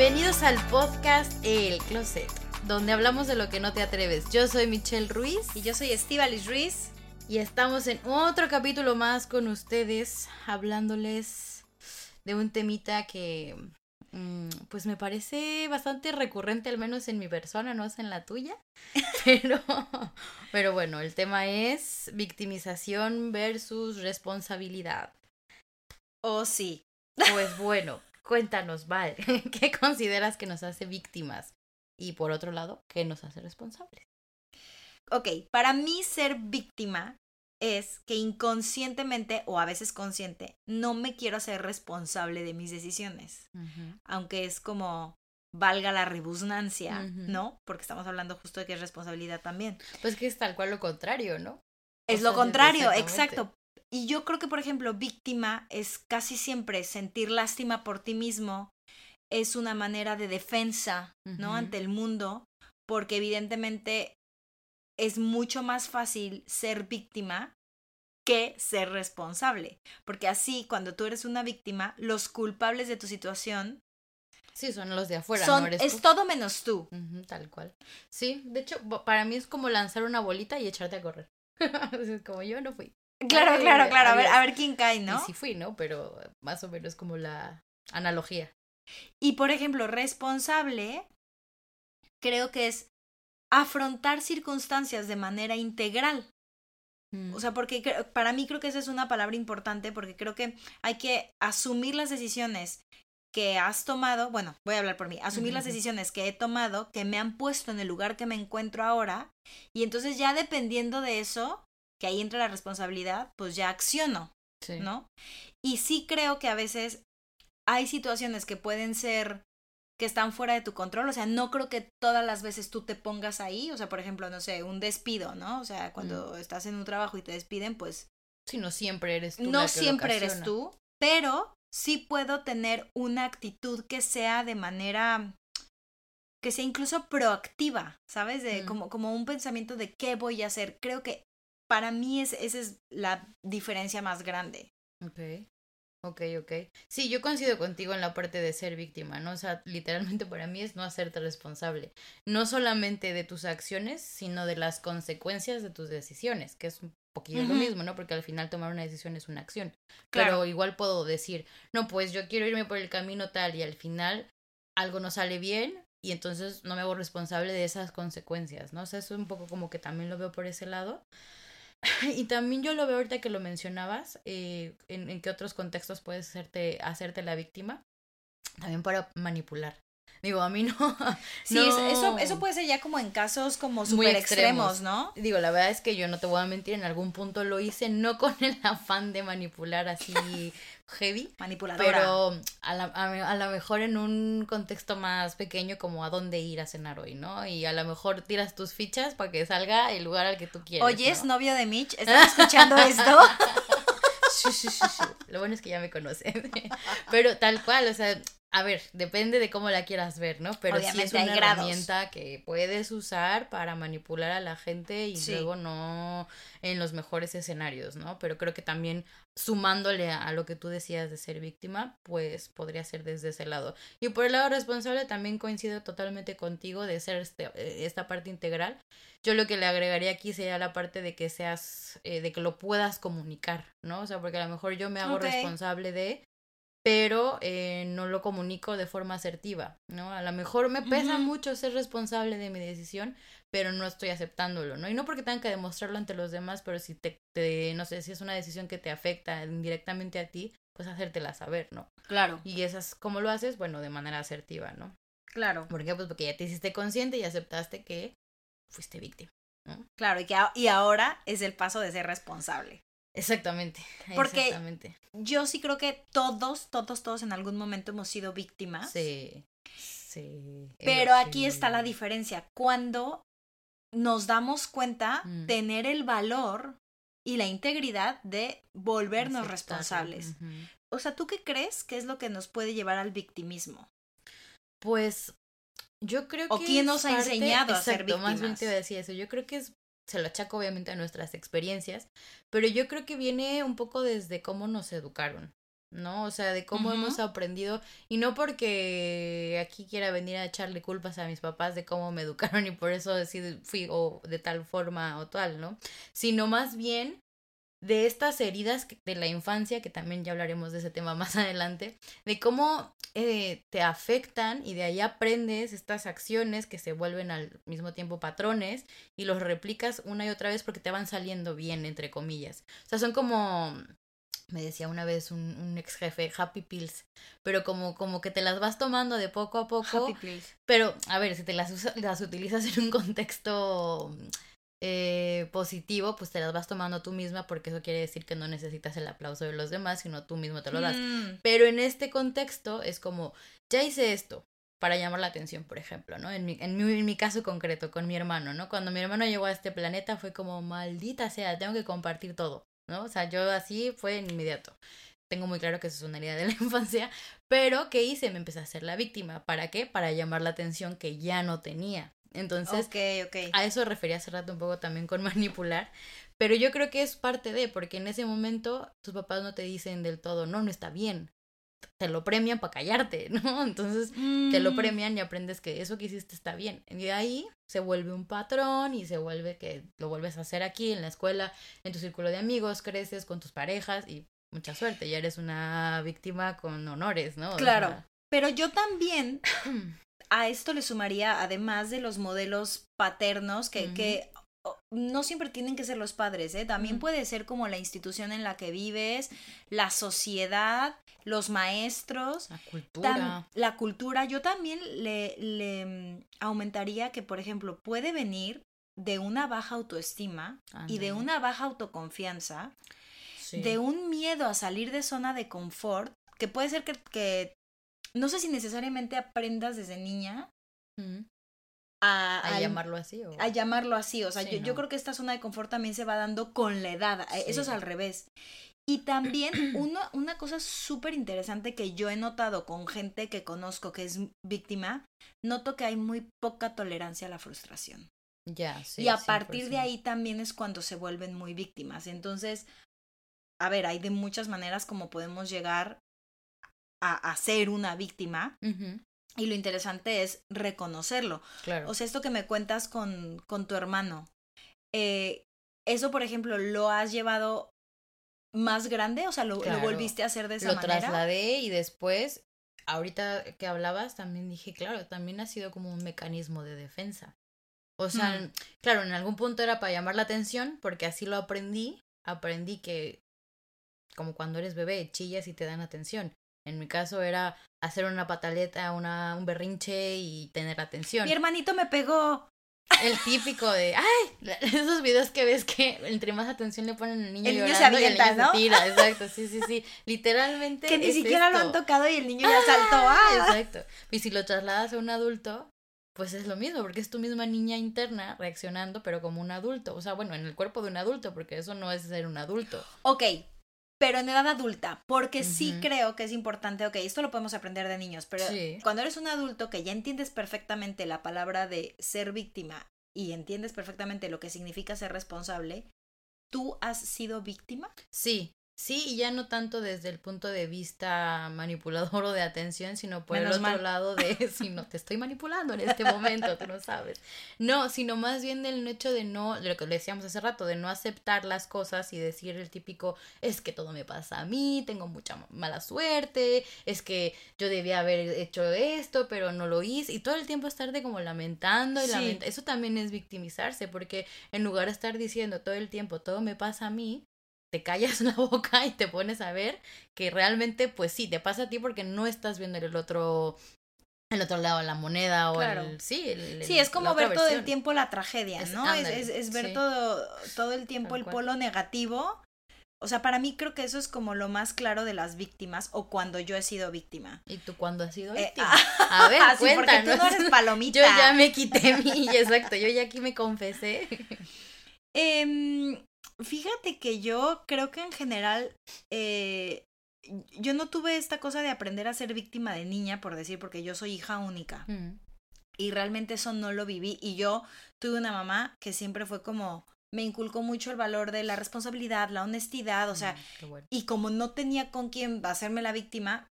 Bienvenidos al podcast El Closet, donde hablamos de lo que no te atreves. Yo soy Michelle Ruiz Y yo soy Estivalis Ruiz. y estamos en otro capítulo más con ustedes, hablándoles de un temita que mm, pues me parece bastante recurrente, al menos en mi persona, no es en la tuya. Pero, pero bueno, el tema es victimización versus responsabilidad. Oh, sí. Pues bueno, cuéntanos, Val, ¿qué consideras que nos hace víctimas? Y por otro lado, ¿qué nos hace responsables? Ok, para mí ser víctima es que inconscientemente o a veces consciente no me quiero hacer responsable de mis decisiones. Aunque es como valga la rebusnancia, Ujú. ¿no? Porque estamos hablando justo de que es responsabilidad también. Pues que es tal cual lo contrario, ¿no? Es O lo contrario, exacto. Y yo creo que, por ejemplo, víctima es casi siempre sentir lástima por ti mismo, es una manera de defensa, ¿no? Ante el mundo, porque evidentemente es mucho más fácil ser víctima que ser responsable. Porque así, cuando tú eres una víctima, los culpables de tu situación Sí, son los de afuera, son, no eres es tú. todo menos tú. Tal cual. Sí, de hecho, para mí es como lanzar una bolita y echarte a correr. como yo no fui. Claro, claro, claro. A ver, a ver quién cae, ¿no? Y sí fui, ¿no? Pero más o menos como la analogía. Y por ejemplo, responsable, creo que es afrontar circunstancias de manera integral. Mm. O sea, porque para mí creo que esa es una palabra importante porque creo que hay que asumir las decisiones que has tomado, bueno, voy a hablar por mí, asumir las decisiones que he tomado, que me han puesto en el lugar que me encuentro ahora, y entonces ya dependiendo de eso, que ahí entra la responsabilidad, pues ya acciono. sí. ¿no? Y sí creo que a veces hay situaciones que pueden ser que están fuera de tu control, o sea, no creo que todas las veces tú te pongas ahí, o sea, por ejemplo, no sé, un despido, ¿no? O sea, cuando estás en un trabajo y te despiden, pues Sí, no siempre eres tú. la no lo siempre eres tú, pero sí puedo tener una actitud que sea de manera que sea incluso proactiva, ¿sabes? De Mm. como, como un pensamiento de qué voy a hacer. Creo que para mí es, esa es la diferencia más grande. Ok, ok, ok. Sí, yo coincido contigo en la parte de ser víctima, ¿no? O sea, literalmente para mí es no hacerte responsable, no solamente de tus acciones, sino de las consecuencias de tus decisiones, que es un poquillo lo mismo, ¿no? Porque al final tomar una decisión es una acción. Claro. Pero igual puedo decir, no, pues yo quiero irme por el camino tal y al final algo no sale bien y entonces no me hago responsable de esas consecuencias, ¿no? O sea, eso un poco como que también lo veo por ese lado. Y también yo lo veo ahorita que lo mencionabas, eh, en, en qué otros contextos puedes hacerte, hacerte la víctima, también para manipular. Digo, a mí no. Sí, no- es- eso, eso puede ser ya como en casos como Muy súper extremos. extremos, ¿no? Digo, la verdad es que yo no te voy a mentir, en algún punto lo hice, no con el afán de manipular así heavy, Manipuladora. pero a la, a, a lo mejor en un contexto más pequeño como a dónde ir a cenar hoy, ¿no? Y a lo mejor tiras tus fichas para que salga el lugar al que tú quieres. Oyes, ¿no? novio de Mitch, ¿estás escuchando esto? Lo bueno es que ya me conocen. Pero tal cual, o sea, a ver, depende de cómo la quieras ver, ¿no? Pero sí es Obviamente una herramienta que puedes usar para manipular a la gente y Sí. luego no en los mejores escenarios, ¿no? Pero creo que también sumándole a, lo que tú decías de ser víctima, pues podría ser desde ese lado. Y por el lado responsable también coincido totalmente contigo de ser este, eh, esta parte integral. Yo lo que le agregaría aquí sería la parte de que seas, eh, de que lo puedas comunicar, ¿no? O sea, porque a lo mejor yo me hago responsable de, pero eh, no lo comunico de forma asertiva, ¿no? A lo mejor me pesa mucho ser responsable de mi decisión, pero no estoy aceptándolo, ¿no? Y no porque tengan que demostrarlo ante los demás, pero si te, te no sé, si es una decisión que te afecta indirectamente a ti, pues hacértela saber, ¿no? Claro, Y esas, ¿cómo lo haces? Bueno, de manera asertiva, ¿no? claro, ¿Por qué? Pues porque ya te hiciste consciente y aceptaste que fuiste víctima. claro. Y, que, y ahora es el paso de ser responsable. Exactamente. Porque-. Yo sí creo que todos, todos, todos en algún momento hemos sido víctimas. Sí. Sí. Pero aquí está la diferencia. Cuando nos damos cuenta Mm. tener el valor y la integridad de volvernos responsables. O sea, ¿tú qué crees que es lo que nos puede llevar al victimismo? Pues yo creo ¿O que. quién es nos ha enseñado a ser Exacto, Más bien víctimas? te iba a decir eso. Yo creo que es. Se lo achaco obviamente a nuestras experiencias, pero yo creo que viene un poco desde cómo nos educaron, ¿no? O sea, de cómo hemos aprendido, y no porque aquí quiera venir a echarle culpas a mis papás de cómo me educaron y por eso decid- fui o de tal forma o tal, ¿no? Sino más bien de estas heridas de la infancia, que también ya hablaremos de ese tema más adelante, de cómo eh, te afectan y de ahí aprendes estas acciones que se vuelven al mismo tiempo patrones y los replicas una y otra vez porque te van saliendo bien, entre comillas. O sea, son como, me decía una vez un, un ex jefe, happy pills, pero como, como que te las vas tomando de poco a poco. Happy please. Pero, a ver, si te las, usa- las utilizas en un contexto eh, positivo, pues te las vas tomando tú misma porque eso quiere decir que no necesitas el aplauso de los demás, sino tú mismo te lo das. Mm, Pero en este contexto es como, ya hice esto para llamar la atención, por ejemplo, ¿no? En mi, en mi, en mi caso concreto, con mi hermano, ¿no? Cuando mi hermano llegó a este planeta fue como, maldita sea, tengo que compartir todo, ¿no? O sea, yo así fue inmediato. Tengo muy claro que eso es una herida de la infancia, pero ¿qué hice? Me empecé a hacer la víctima. ¿Para qué? Para llamar la atención que ya no tenía. Entonces, ok, ok. a eso refería hace rato un poco también con manipular. Pero yo creo que es parte de, porque en ese momento tus papás no te dicen del todo, no, no está bien. Te lo premian para callarte, ¿no? Entonces te lo Mm, premian y aprendes que eso que hiciste está bien. Y de ahí se vuelve un patrón y se vuelve que lo vuelves a hacer aquí en la escuela, en tu círculo de amigos, creces con tus parejas y mucha suerte, ya eres una víctima con honores, ¿no? O Claro. sea, Pero yo también a esto le sumaría, además de los modelos paternos, que, que no siempre tienen que ser los padres, ¿eh? También puede ser como la institución en la que vives, la sociedad, los maestros. la cultura. la cultura, yo también le, le mm, aumentaría que, por ejemplo, puede venir de una baja autoestima y de una baja autoconfianza, Sí. de un miedo a salir de zona de confort, que puede ser que, que no sé si necesariamente aprendas desde niña Ujú. a, llamarlo así. O... a llamarlo así. O sea, Sí, yo, yo creo que esta zona de confort también se va dando con la edad. eh, Eso es al revés. Y también uno, una cosa súper interesante que yo he notado con gente que conozco que es víctima, noto que hay muy poca tolerancia a la frustración. Ya, sí. y a partir de 100%. ahí también es cuando se vuelven muy víctimas. Entonces, a ver, hay de muchas maneras como podemos llegar a, a ser una víctima. Y lo interesante es reconocerlo. Claro. O sea, esto que me cuentas con, con tu hermano, eh, eso, por ejemplo, ¿lo has llevado más grande? O sea, ¿lo, lo volviste a hacer de esa lo manera? trasladé y después, ahorita que hablabas, también dije, claro, también ha sido como un mecanismo de defensa. O sea, Mm. claro, en algún punto era para llamar la atención, porque así lo aprendí. Aprendí que, como cuando eres bebé, chillas y te dan atención. En mi caso era hacer una pataleta, una, un berrinche y tener atención. Mi hermanito me pegó. El típico de, ay, esos videos que ves que entre más atención le ponen al niño El niño se llorando y el avienta, niño ¿no? se tira, exacto, sí, sí, sí, literalmente Que ni es siquiera lo han tocado y el niño ya saltó. ¡Ah! Exacto, y si lo trasladas a un adulto, pues es lo mismo, porque es tu misma niña interna reaccionando, pero como un adulto, o sea, bueno, en el cuerpo de un adulto, porque eso no es ser un adulto. Ok, pero en edad adulta, porque sí creo que es importante, ok, esto lo podemos aprender de niños, pero Sí. cuando eres un adulto que ya entiendes perfectamente la palabra de ser víctima y entiendes perfectamente lo que significa ser responsable, ¿tú has sido víctima? Sí, sí, y ya no tanto desde el punto de vista manipulador o de atención, sino por Menos el otro mal. lado de si no te estoy manipulando en este momento, tú no sabes. No, sino más bien del hecho de no, de lo que le decíamos hace rato, de no aceptar las cosas y decir el típico, es que todo me pasa a mí, tengo mucha ma- mala suerte, es que yo debía haber hecho esto, pero no lo hice, y todo el tiempo estarte como lamentando y Sí. lamenta- Eso también es victimizarse, porque en lugar de estar diciendo todo el tiempo, todo me pasa a mí, te callas la boca y te pones a ver que realmente, pues sí, te pasa a ti porque no estás viendo el otro, el otro lado de la moneda o Claro. el, sí, el- Sí, es como ver todo el tiempo la tragedia, Es- ¿no? Es, ándale, es, es ver sí. todo, todo el tiempo Tal el cual. polo negativo, O sea, para mí creo que eso es como lo más claro de las víctimas o cuando yo he sido víctima. ¿Y tú cuándo has sido Eh, víctima? ah, a ver, sí, porque tú no eres palomita. Yo ya me quité mi, exacto, yo ya aquí me confesé. Em, fíjate que yo creo que en general eh, yo no tuve esta cosa de aprender a ser víctima de niña, por decir, porque yo soy hija única. Mm, Y realmente eso no lo viví. Y yo tuve una mamá que siempre fue como, me inculcó mucho el valor de la responsabilidad, la honestidad, o sea, mm, bueno. y como no tenía con quién hacerme la víctima,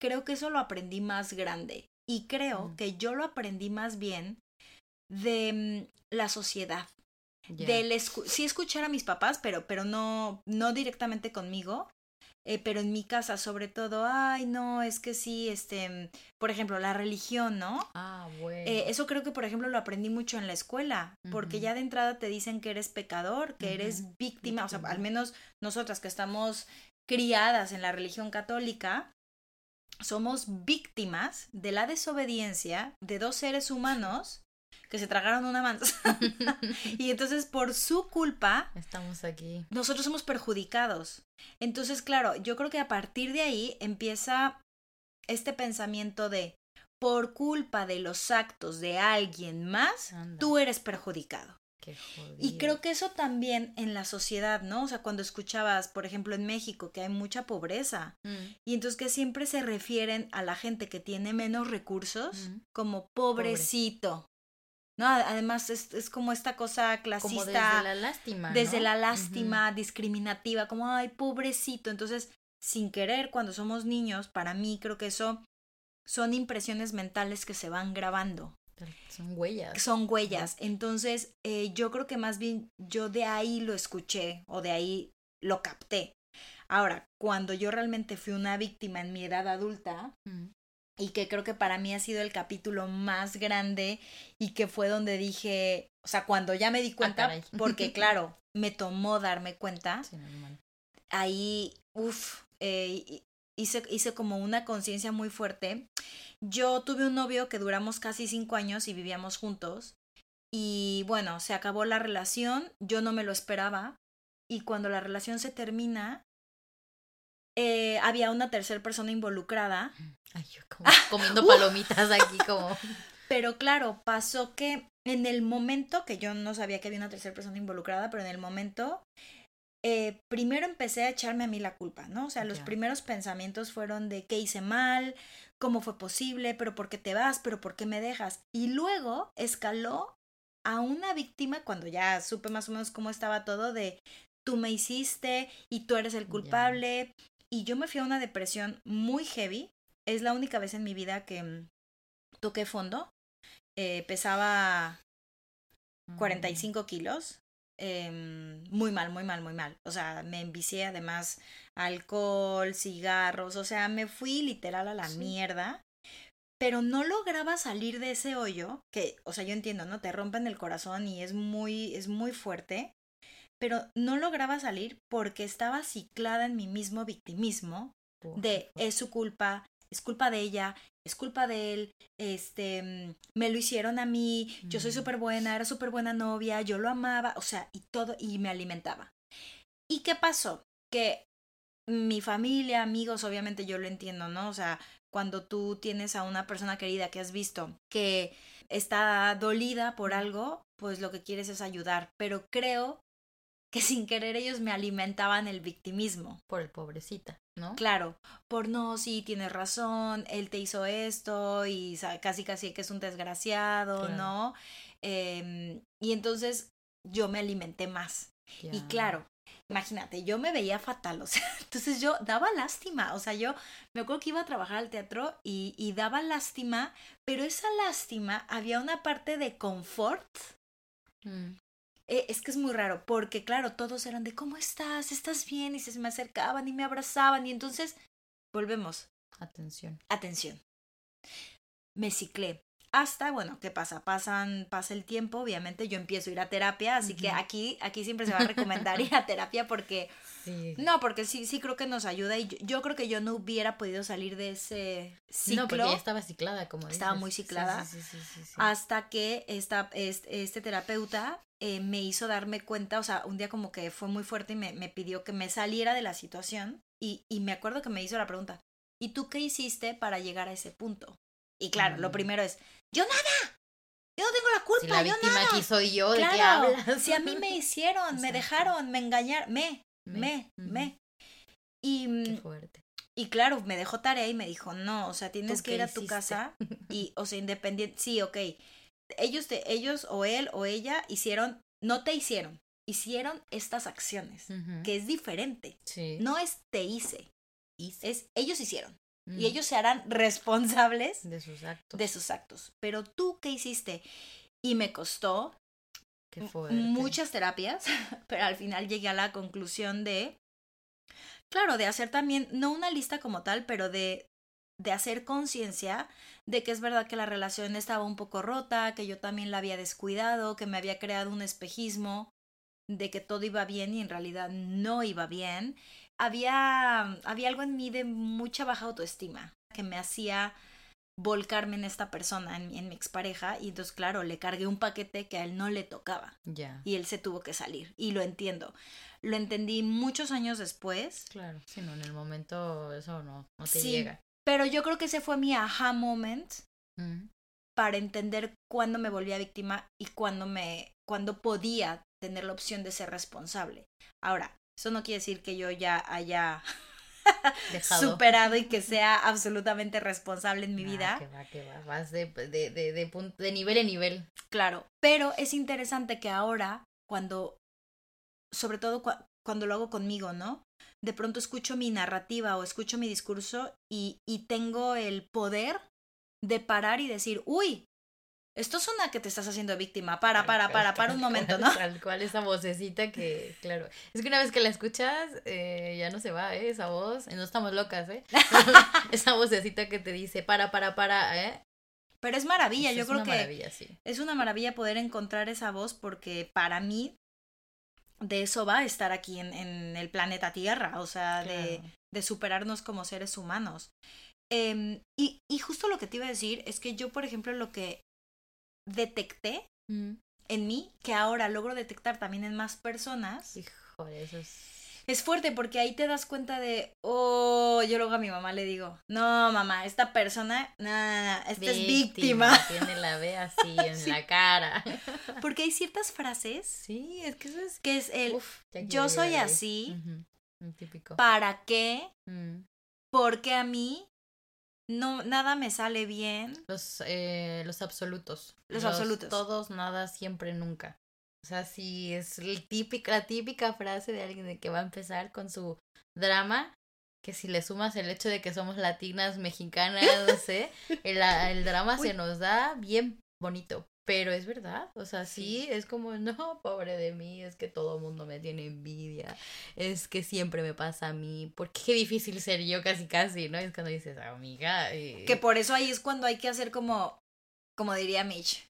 creo que eso lo aprendí más grande. Y creo Mm. que yo lo aprendí más bien de la sociedad. Del escu- sí escuchar a mis papás, pero, pero no, no directamente conmigo. eh, pero en mi casa, sobre todo, ay, no, es que sí, este, por ejemplo, la religión, ¿no? Ah, bueno. Eh, eso creo que, por ejemplo, lo aprendí mucho en la escuela, porque ya de entrada te dicen que eres pecador, que eres Ujú, víctima, o sea, víctima. al menos nosotras que estamos criadas en la religión católica, somos víctimas de la desobediencia de dos seres humanos que se tragaron una manzana y entonces por su culpa Estamos aquí. nosotros somos perjudicados. Entonces, claro, yo creo que a partir de ahí empieza este pensamiento de por culpa de los actos de alguien más, Anda, tú eres perjudicado. qué jodido. Y creo que eso también en la sociedad, ¿no? O sea, cuando escuchabas, por ejemplo, en México, que hay mucha pobreza, Mm, y entonces que siempre se refieren a la gente que tiene menos recursos Ujú. como pobrecito. ¿No? Además, es, es como esta cosa clasista como desde la lástima. desde ¿no? la lástima discriminativa, como, ay, pobrecito. Entonces, sin querer, cuando somos niños, para mí creo que eso son impresiones mentales que se van grabando, Son huellas. son huellas. Entonces, eh, yo creo que más bien yo de ahí lo escuché o de ahí lo capté. Ahora, cuando yo realmente fui una víctima en mi edad adulta, Mm, y que creo que para mí ha sido el capítulo más grande y que fue donde dije, o sea, cuando ya me di cuenta, caray. porque claro, me tomó darme cuenta, sí, ahí, uff, hice, hice como una conciencia muy fuerte. Yo tuve un novio que duramos casi cinco años y vivíamos juntos. Y bueno, se acabó la relación, yo no me lo esperaba. Y cuando la relación se termina, eh, había una tercera persona involucrada. Ay, yo como comiendo palomitas aquí como... Pero claro, pasó que en el momento, que yo no sabía que había una tercera persona involucrada, pero en el momento, eh, primero empecé a echarme a mí la culpa, ¿no? O sea, los primeros pensamientos fueron de qué hice mal, cómo fue posible, pero por qué te vas, pero por qué me dejas. Y luego escaló a una víctima cuando ya supe más o menos cómo estaba todo de tú me hiciste y tú eres el culpable. Y yo me fui a una depresión muy heavy. Es la única vez en mi vida que mm, toqué fondo. Eh, pesaba Mm, 45 kilos. em, muy mal, muy mal, muy mal. O sea, me envicié además alcohol, cigarros. O sea, me fui literal a la Sí. mierda. Pero no lograba salir de ese hoyo, que, o sea, yo entiendo, ¿no? Te rompen el corazón y es muy, es muy fuerte. Pero no lograba salir porque estaba ciclada en mi mismo victimismo de es su culpa, es culpa de ella, es culpa de él, este, mm, me lo hicieron a mí, yo soy Mm. súper buena, era súper buena novia, yo lo amaba, o sea, y todo, y me alimentaba. ¿Y qué pasó? Que mi familia, amigos, obviamente yo lo entiendo, ¿no? O sea, cuando tú tienes a una persona querida que has visto que está dolida por algo, pues lo que quieres es ayudar, pero creo que sin querer ellos me alimentaban el victimismo. Por el pobrecita, ¿no? Claro, por no, sí, tienes razón, él te hizo esto y casi casi que es un desgraciado, Claro. ¿no? Em, y entonces yo me alimenté más. Y claro, imagínate, yo me veía fatal, o sea, entonces yo daba lástima, o sea, yo me acuerdo que iba a trabajar al teatro y, y daba lástima, pero esa lástima había una parte de confort. Mm, Eh, es que es muy raro, porque claro, todos eran de ¿cómo estás? ¿Estás bien? Y se me acercaban y me abrazaban y entonces volvemos. Atención. Atención. Me ciclé. Hasta, bueno, ¿qué pasa? Pasan, pasa el tiempo, obviamente yo empiezo a ir a terapia, así que aquí, aquí siempre se va a recomendar ir a terapia porque, Sí. no, porque sí, sí creo que nos ayuda y yo, yo creo que yo no hubiera podido salir de ese ciclo. No, porque ya estaba ciclada, como Estaba muy ciclada. Sí, sí, sí, sí, sí. hasta que esta, este, este terapeuta eh, me hizo darme cuenta, o sea, un día como que fue muy fuerte y me, me pidió que me saliera de la situación y, y me acuerdo que me hizo la pregunta, ¿y tú qué hiciste para llegar a ese punto? Y claro, lo Mm. primero es, yo nada, yo no tengo la culpa, si la yo víctima nada. aquí soy yo, ¿de qué claro, hablas? si a mí me hicieron, me dejaron, me engañaron, me, me, me. Y, Qué mm, fuerte. y claro, me dejó tarea y me dijo, no, o sea, tienes ¿Tú que qué ir a tu hiciste? casa y, o sea, independiente, sí, ok. Ellos, te, ellos o él o ella hicieron, no te hicieron, hicieron estas acciones, que es diferente. Sí. No es te hice, Hice. es ellos hicieron. Mm. Y ellos se harán responsables De sus actos. de sus actos. Pero tú, ¿qué hiciste? Y me costó Qué muchas terapias, pero al final llegué a la conclusión de, claro, de hacer también, no una lista como tal, pero de, de hacer conciencia de que es verdad que la relación estaba un poco rota, que yo también la había descuidado, que me había creado un espejismo de que todo iba bien y en realidad no iba bien. Había, había algo en mí de mucha baja autoestima que me hacía volcarme en esta persona, en, mi- en mi expareja, y entonces, claro, le cargué un paquete que a él no le tocaba Ya. y él se tuvo que salir. Y lo entiendo. Lo entendí muchos años después, Claro. Sí, no, en el momento eso no, no te Sí. llega. pero yo creo que ese fue mi aha moment Mm. para entender cuándo me volvía víctima y cuándo me cuándo podía tener la opción de ser responsable. Ahora, eso no quiere decir que yo ya haya Dejado. superado y que sea absolutamente responsable en mi Ah, vida. que va, que va. Vas de, de, de, de, pun- de nivel en nivel. Claro, pero es interesante que ahora, cuando, sobre todo cua- cuando lo hago conmigo, ¿no? De pronto escucho mi narrativa o escucho mi discurso y, y tengo el poder de parar y decir, uy, esto suena que te estás haciendo víctima, para, Tal para, para, para tal un momento, ¿no? Tal cual, esa vocecita que, claro. Es que una vez que la escuchas, eh, ya no se va, ¿eh? Esa voz. No estamos locas, ¿eh? esa vocecita que te dice, para, para, para, ¿eh? Pero es maravilla, Eso yo es creo una que maravilla, sí. es una maravilla poder encontrar esa voz porque para mí de eso va a estar aquí en, en el planeta Tierra, o sea, de, Claro. de superarnos como seres humanos. Em, y, y justo lo que te iba a decir es que yo, por ejemplo, lo que detecté Mm. en mí, que ahora logro detectar también en más personas, Híjole, eso es... es fuerte porque ahí te das cuenta de, oh, yo luego a mi mamá le digo, no, mamá, esta persona, no, esta es víctima. Tiene la B así en Sí. la cara. Porque hay ciertas frases Sí, es que eso es... que es el, Uf, yo soy así, típico. ¿para qué? Mm. Porque a mí no, nada me sale bien. Los, eh, los absolutos. Los absolutos. Todos, nada, siempre, nunca. O sea, sí, es el típica, la típica frase de alguien de que va a empezar con su drama, que si le sumas el hecho de que somos latinas, mexicanas, no sé, el, el drama Uy. se nos da bien bonito. Pero es verdad, o sea, sí, es como, no, pobre de mí, es que todo el mundo me tiene envidia, es que siempre me pasa a mí, porque qué difícil ser yo casi casi, ¿no? Es cuando dices, amiga, eh, Que por eso ahí es cuando hay que hacer como, como diría Mitch.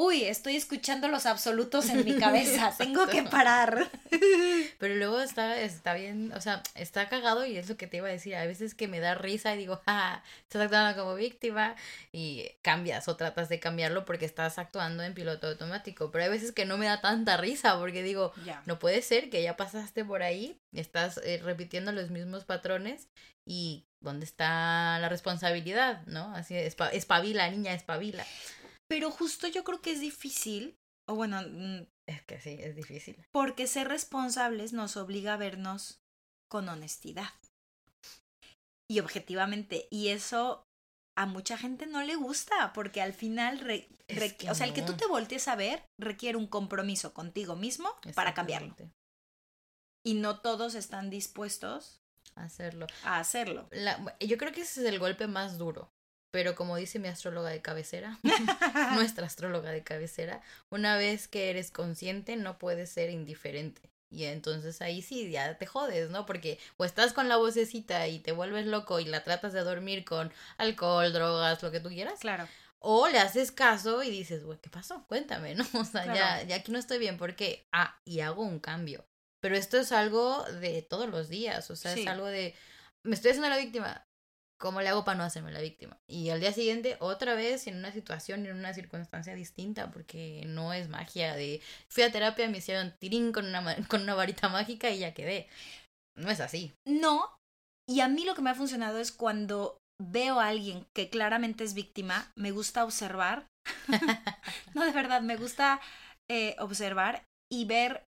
Uy, estoy escuchando los absolutos en mi cabeza, tengo que parar. Pero luego está, está bien, o sea, está cagado y es lo que te iba a decir. A veces que me da risa y digo, ja, estás actuando como víctima y cambias o tratas de cambiarlo porque estás actuando en piloto automático. Pero hay veces que no me da tanta risa porque digo, no puede ser que ya pasaste por ahí, estás eh, repitiendo los mismos patrones y ¿dónde está la responsabilidad? ¿No? Así, espa- espabila, niña, espabila. Pero justo yo creo que es difícil, o bueno, mm, Es que sí, es difícil. porque ser responsables nos obliga a vernos con honestidad. Y objetivamente. Y eso a mucha gente no le gusta, porque al final, re- re- o sea, el que tú te voltees a ver requiere un compromiso contigo mismo para cambiarlo. Y no todos están dispuestos Hacerlo. a hacerlo. La- yo creo que ese es el golpe más duro. Pero como dice mi astróloga de cabecera, nuestra astróloga de cabecera, una vez que eres consciente no puedes ser indiferente. Y entonces ahí sí, ya te jodes, ¿no? Porque o estás con la vocecita y te vuelves loco y la tratas de dormir con alcohol, drogas, lo que tú quieras. Claro. O le haces caso y dices, güey, ¿qué pasó? Cuéntame, ¿no? O sea, ya, ya aquí no estoy bien porque, ah, y hago un cambio. Pero esto es algo de todos los días, o sea, es algo de, me estoy haciendo la víctima, ¿cómo le hago para no hacerme la víctima? Y al día siguiente, otra vez, en una situación, en una circunstancia distinta, porque no es magia de, fui a terapia, me hicieron tirín con una, con una varita mágica y ya quedé. No es así. No, y a mí lo que me ha funcionado es cuando veo a alguien que claramente es víctima, me gusta observar. no, de verdad, me gusta eh, observar y ver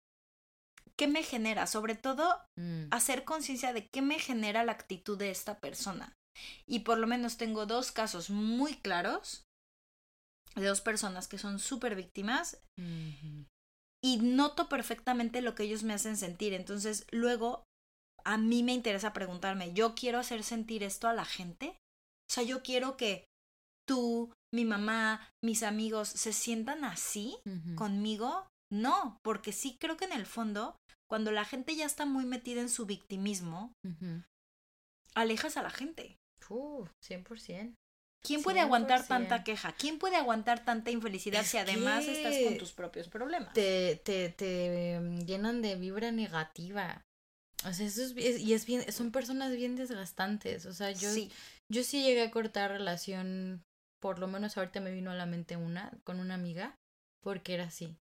qué me genera, sobre todo mm. hacer conciencia de qué me genera la actitud de esta persona. Y por lo menos tengo dos casos muy claros de dos personas que son súper víctimas y noto perfectamente lo que ellos me hacen sentir. Entonces, luego a mí me interesa preguntarme, ¿yo quiero hacer sentir esto a la gente? O sea, yo quiero que tú, mi mamá, mis amigos se sientan así conmigo. No, porque sí creo que en el fondo, cuando la gente ya está muy metida en su victimismo, alejas a la gente. Uh, 100%. ¿Quién puede aguantar tanta queja? ¿Quién puede aguantar tanta infelicidad si además estás con tus propios problemas? Te, te, te em, llenan de vibra negativa. O sea, eso es, y es bien, son personas bien desgastantes. O sea, yo sí. yo sí llegué a cortar relación, por lo menos ahorita me vino a la mente una, con una amiga, porque era así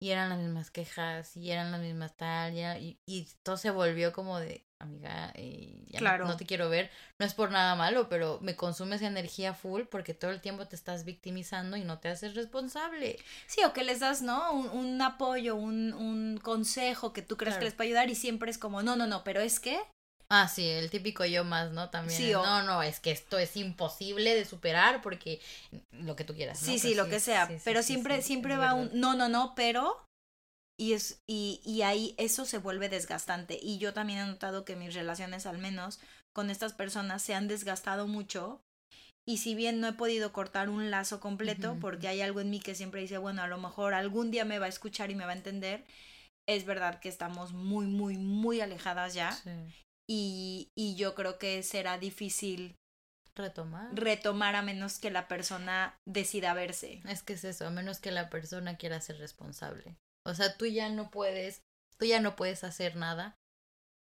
y eran las mismas quejas y eran las mismas tal y, y, todo se volvió como de amiga y ya claro. no, te quiero ver no es por nada malo pero me consumes energía full porque todo el tiempo te estás victimizando y no te haces responsable sí o que les das no un, un apoyo un, un consejo que tú crees que les puede ayudar y siempre es como no no no pero es que Ah, sí, el típico yo más, ¿no? También. Sí, No, no, es que esto es imposible de superar porque lo que tú quieras. Sí, sí, lo que sea. pero siempre, siempre va un no, no, no, pero. Y, es, y, y ahí eso se vuelve desgastante. Y yo también he notado que mis relaciones, al menos con estas personas, se han desgastado mucho. Y si bien no he podido cortar un lazo completo, porque hay algo en mí que siempre dice, bueno, a lo mejor algún día me va a escuchar y me va a entender, es verdad que estamos muy, muy, muy alejadas ya. Sí y, y yo creo que será difícil retomar. Retomar a menos que la persona decida verse. Es que es eso, a menos que la persona quiera ser responsable. O sea, tú ya no puedes, tú ya no puedes hacer nada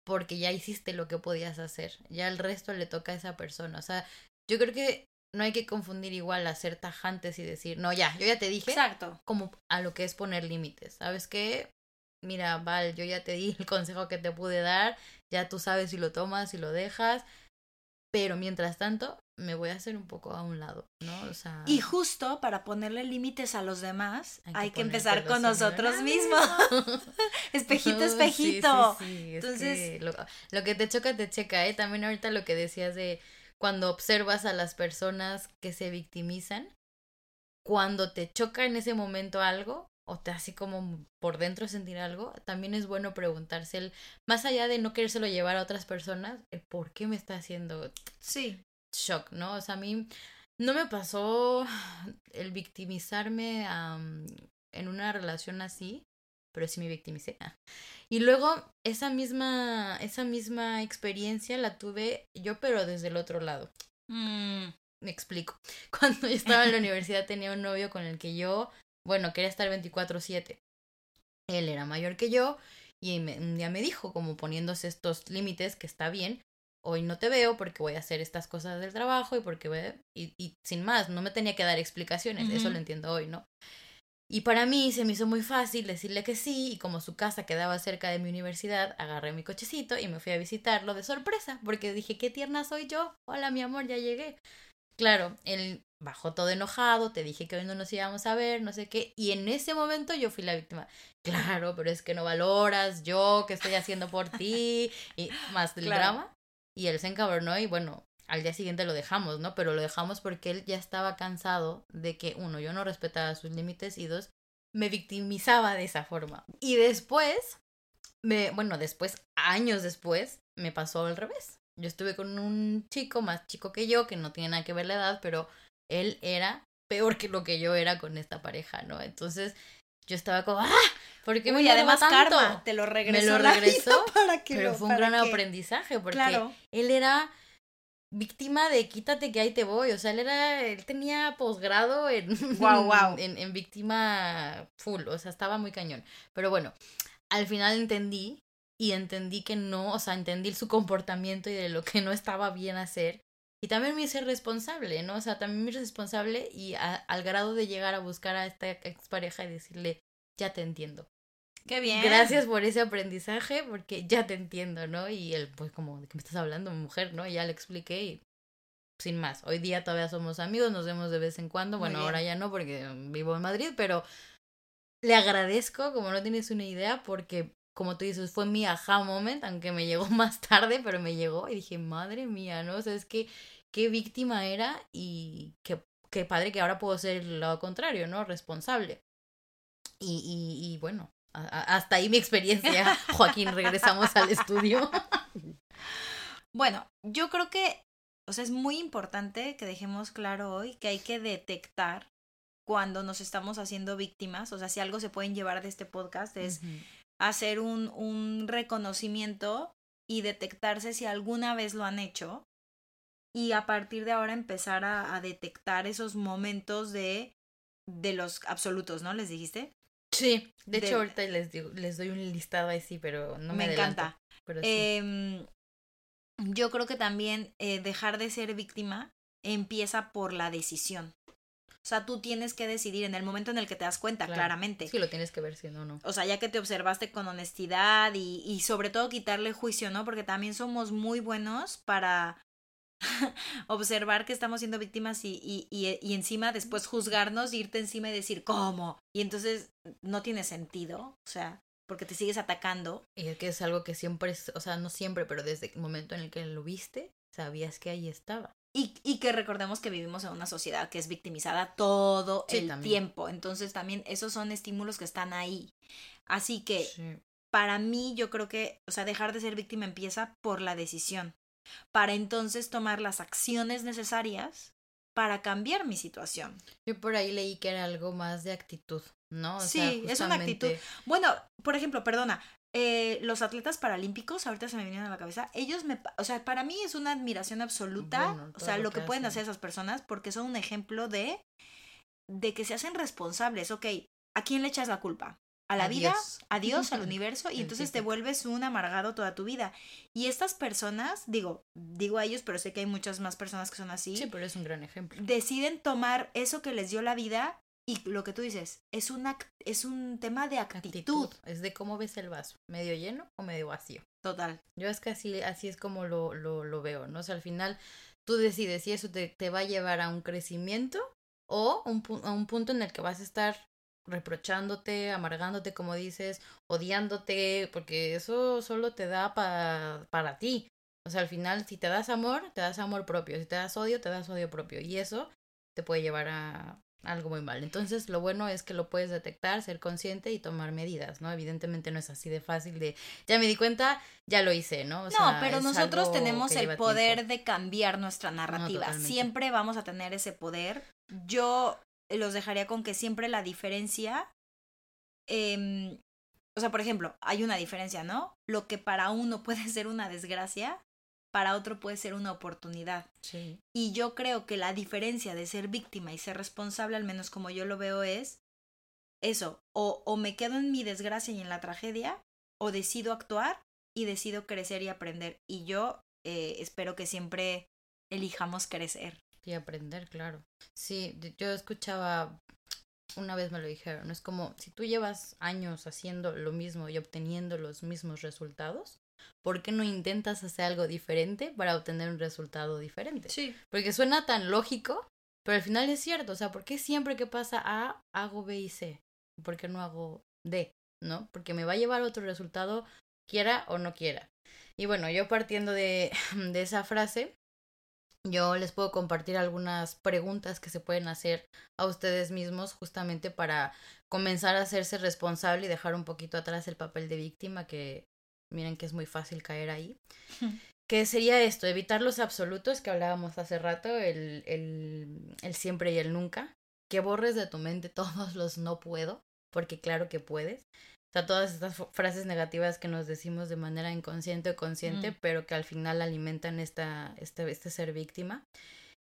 porque ya hiciste lo que podías hacer. Ya el resto le toca a esa persona. O sea, yo creo que no hay que confundir igual a ser tajantes y decir, no, ya, yo ya te dije. Exacto. Como a lo que es poner límites. ¿Sabes qué? Mira, Val, yo ya te di el consejo que te pude dar, ya tú sabes si lo tomas, si lo dejas, pero mientras tanto me voy a hacer un poco a un lado, ¿no? O sea... Y justo para ponerle límites a los demás, hay que, empezar con nosotros mismos. espejito, espejito. Sí, sí, Entonces... lo, que te choca, te checa, ¿eh? También ahorita lo que decías de cuando observas a las personas que se victimizan, cuando te choca en ese momento algo, o te hace como por dentro sentir algo, también es bueno preguntarse el, más allá de no querérselo llevar a otras personas, el por qué me está haciendo sí. Shock, ¿no? O sea, a mí no me pasó el victimizarme en una relación así, pero sí me victimicé. Y luego esa misma, esa misma experiencia la tuve yo, pero desde el otro lado. Mm. Me explico. Cuando yo estaba en la universidad tenía un novio con el que yo bueno, quería estar 24/7. Él era mayor que yo y un día me dijo, como poniéndose estos límites, que está bien, hoy no te veo porque voy a hacer estas cosas del trabajo y porque voy y, y, sin más, no me tenía que dar explicaciones, eso lo entiendo hoy, ¿no? Y para mí se me hizo muy fácil decirle que sí y como su casa quedaba cerca de mi universidad, agarré mi cochecito y me fui a visitarlo de sorpresa porque dije, qué tierna soy yo, hola mi amor, ya llegué. Claro, él bajó todo enojado, te dije que hoy no nos íbamos a ver, no sé qué, y en ese momento yo fui la víctima. Claro, pero es que no valoras yo que estoy haciendo por ti y más del drama. Y él se encabronó y bueno, al día siguiente lo dejamos, ¿no? Pero lo dejamos porque él ya estaba cansado de que uno, yo no respetaba sus límites y dos, me victimizaba de esa forma. Y después, me, bueno, después, años después, me pasó al revés. Yo estuve con un chico más chico que yo, que no tiene nada que ver la edad, pero él era peor que lo que yo era con esta pareja, ¿no? Entonces yo estaba como, ¡ah! ¿Por qué me además tanto? Karma, te lo regresó. Me lo regresó, para que pero fue un gran aprendizaje porque él era víctima de quítate que ahí te voy. O sea, él era, él tenía posgrado en, Guau, guau. en, en víctima full. O sea, estaba muy cañón. Pero bueno, al final entendí y entendí que no, o sea, entendí su comportamiento y de lo que no estaba bien hacer. Y también me hice responsable, ¿no? O sea, también me hice responsable y a- al grado de llegar a buscar a esta expareja y decirle, ya te entiendo. Qué bien. Gracias por ese aprendizaje, porque ya te entiendo, ¿no? Y él, pues, como, ¿de qué me estás hablando, mujer, no? Y ya le expliqué y sin más. Hoy día todavía somos amigos, nos vemos de vez en cuando. Bueno, ahora ya no, porque vivo en Madrid, pero le agradezco, como no tienes una idea, porque, como tú dices, fue mi aha moment, aunque me llegó más tarde, pero me llegó y dije, madre mía, ¿no? O sea, es que qué víctima era y qué, qué padre que ahora puedo ser el lado contrario, ¿no? Responsable. Y, y, y bueno, a- a- hasta ahí mi experiencia. Joaquín, regresamos al estudio. Bueno, yo creo que, o sea, es muy importante que dejemos claro hoy que hay que detectar cuando nos estamos haciendo víctimas. O sea, si algo se pueden llevar de este podcast es hacer un, un reconocimiento y detectarse si alguna vez lo han hecho. Y a partir de ahora empezar a, a detectar esos momentos de, de los absolutos, ¿no? ¿Les dijiste? Sí, de De- hecho ahorita les digo, les doy un listado ahí sí, pero no me, Me adelanto, encanta. Pero sí. Em, yo creo que también eh, dejar de ser víctima empieza por la decisión. O sea, tú tienes que decidir en el momento en el que te das cuenta, Claro. claramente. Sí, lo tienes que ver si no, no. O sea, ya que te observaste con honestidad y, y sobre todo quitarle juicio, ¿no? Porque también somos muy buenos para observar que estamos siendo víctimas y, y, y, y encima después juzgarnos, irte encima y decir, ¿cómo? Y entonces no tiene sentido, o sea, porque te sigues atacando. Y es que es algo que siempre, o sea, no siempre, pero desde el momento en el que lo viste, sabías que ahí estaba. Y, y que recordemos que vivimos en una sociedad que es victimizada todo Sí, el también. tiempo. Entonces también esos son estímulos que están ahí. Así que Sí. para mí yo creo que, o sea, dejar de ser víctima empieza por la decisión. Para entonces tomar las acciones necesarias para cambiar mi situación. Yo por ahí leí que era algo más de actitud, ¿no? O Sí, sea, es una actitud. Bueno, por ejemplo, perdona, eh, los atletas paralímpicos, ahorita se me vinieron a la cabeza, ellos me, o sea, para mí es una admiración absoluta, Bueno, o sea, lo que, que pueden hacer esas personas porque son un ejemplo de, de que se hacen responsables, ok, ¿a quién le echas la culpa? ¿A la vida? ¿A Dios? ¿Al universo? Y entonces te vuelves un amargado toda tu vida. Y estas personas, digo, digo a ellos, pero sé que hay muchas más personas que son así, Sí, pero es un gran ejemplo. deciden tomar eso que les dio la vida y lo que tú dices, es, una, es un tema de actitud. Actitud. Es de cómo ves el vaso, medio lleno o medio vacío. Total. Yo es que así, así es como lo, lo, lo veo, ¿no? O sea, al final tú decides si eso te, te va a llevar a un crecimiento o un, a un punto en el que vas a estar reprochándote, amargándote, como dices, odiándote, porque eso solo te da pa- para ti. O sea, al final, si te das amor, te das amor propio. Si te das odio, te das odio propio. Y eso te puede llevar a algo muy mal. Entonces, lo bueno es que lo puedes detectar, ser consciente y tomar medidas, ¿no? Evidentemente no es así de fácil de, ya me di cuenta, ya lo hice, ¿no? O no, sea, pero nosotros tenemos el poder tiempo. de cambiar nuestra narrativa. siempre vamos a tener ese poder. Yo los dejaría con que siempre la diferencia, em, o sea, por ejemplo, hay una diferencia, ¿no? Lo que para uno puede ser una desgracia, para otro puede ser una oportunidad. Sí. Y yo creo que la diferencia de ser víctima y ser responsable, al menos como yo lo veo, es eso, o, o me quedo en mi desgracia y en la tragedia, o decido actuar y decido crecer y aprender. Y yo eh, espero que siempre elijamos crecer. Y aprender, claro. Sí, yo escuchaba, una vez me lo dijeron, es como si tú llevas años haciendo lo mismo y obteniendo los mismos resultados, ¿por qué no intentas hacer algo diferente para obtener un resultado diferente? Sí. Porque suena tan lógico, pero al final es cierto, o sea, ¿por qué siempre que pasa A hago B y C? ¿Por qué no hago D? ¿No? Porque me va a llevar a otro resultado, quiera o no quiera. Y bueno, yo partiendo de, de esa frase, yo les puedo compartir algunas preguntas que se pueden hacer a ustedes mismos justamente para comenzar a hacerse responsable y dejar un poquito atrás el papel de víctima que miren que es muy fácil caer ahí. Que sería esto, evitar los absolutos que hablábamos hace rato, el, el, el siempre y el nunca. Que borres de tu mente todos los no puedo, porque claro que puedes. O sea, todas estas frases negativas que nos decimos de manera inconsciente o consciente, pero que al final alimentan esta, este, este ser víctima.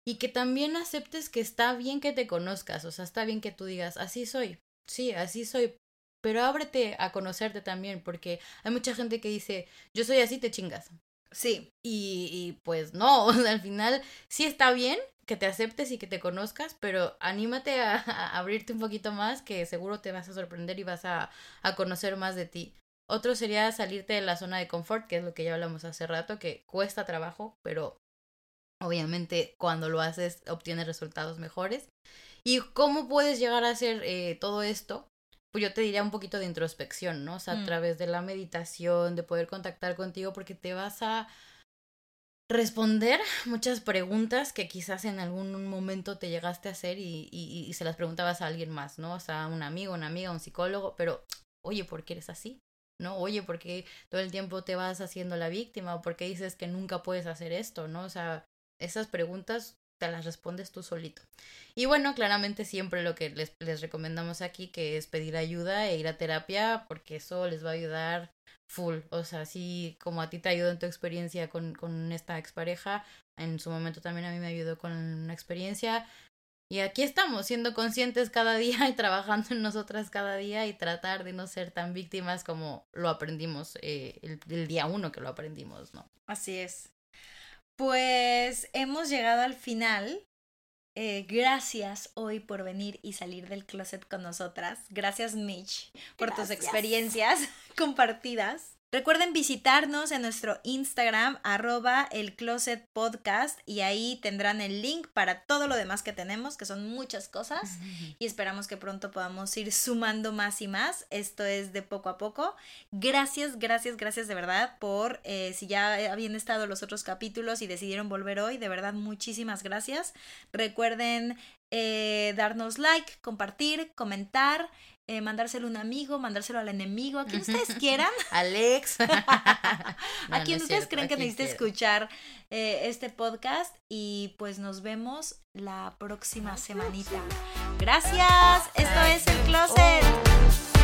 Y que también aceptes que está bien que te conozcas, o sea, está bien que tú digas, así soy, sí, así soy, pero ábrete a conocerte también, porque hay mucha gente que dice, yo soy así, te chingas. Sí. Y, y pues no, al final sí está bien que te aceptes y que te conozcas, pero anímate a, abrirte un poquito más, que seguro te vas a sorprender y vas a, a conocer más de ti. Otro sería salirte de la zona de confort, que es lo que ya hablamos hace rato, que cuesta trabajo, pero obviamente cuando lo haces obtienes resultados mejores. ¿Y cómo puedes llegar a hacer eh, todo esto? Pues yo te diría un poquito de introspección, ¿no? O sea, a mm. través de la meditación, de poder contactar contigo, porque te vas a responder muchas preguntas que quizás en algún momento te llegaste a hacer y, y, se las preguntabas a alguien más, ¿no? O sea, un amigo, una amiga, un psicólogo, pero, oye, ¿por qué eres así? ¿No? Oye, ¿por qué todo el tiempo te vas haciendo la víctima? ¿O por qué dices que nunca puedes hacer esto? ¿No? O sea, esas preguntas te las respondes tú solito. Y bueno, claramente siempre lo que les, recomendamos aquí que es pedir ayuda e ir a terapia porque eso les va a ayudar full. O sea, así como a ti te ayudó en tu experiencia con, con esta expareja, en su momento también a mí me ayudó con una experiencia. Y aquí estamos, siendo conscientes cada día y trabajando en nosotras cada día y tratar de no ser tan víctimas como lo aprendimos eh, el día uno que lo aprendimos, ¿no? Así es. Pues hemos llegado al final eh, gracias hoy por venir y salir del closet con nosotras. Gracias Mitch por tus experiencias compartidas. Recuerden visitarnos en nuestro Instagram, arroba el Closet Podcast, y ahí tendrán el link para todo lo demás que tenemos, que son muchas cosas, y esperamos que pronto podamos ir sumando más y más. Esto es de poco a poco. Gracias, gracias, gracias de verdad por eh, si ya habían estado los otros capítulos y decidieron volver hoy, de verdad muchísimas gracias. Recuerden eh, darnos like, compartir, comentar eh, mandárselo a un amigo, mandárselo al enemigo, a quien ustedes quieran. Alex. a quien ustedes creen que necesite escuchar eh, este podcast. Y pues nos vemos la próxima semanita. Gracias. Esto es el closet.